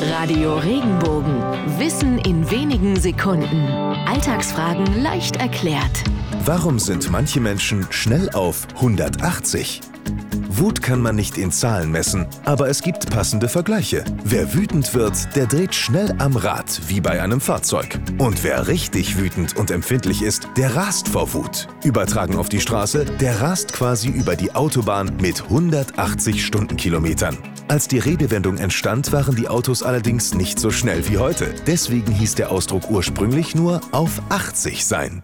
Radio Regenbogen. Wissen in wenigen Sekunden. Alltagsfragen leicht erklärt. Warum sind manche Menschen schnell auf 180? Wut kann man nicht in Zahlen messen, aber es gibt passende Vergleiche. Wer wütend wird, der dreht schnell am Rad, wie bei einem Fahrzeug. Und wer richtig wütend und empfindlich ist, der rast vor Wut. Übertragen auf die Straße, der rast quasi über die Autobahn mit 180 Stundenkilometern. Als die Redewendung entstand, waren die Autos allerdings nicht so schnell wie heute. Deswegen hieß der Ausdruck ursprünglich nur auf 80 sein.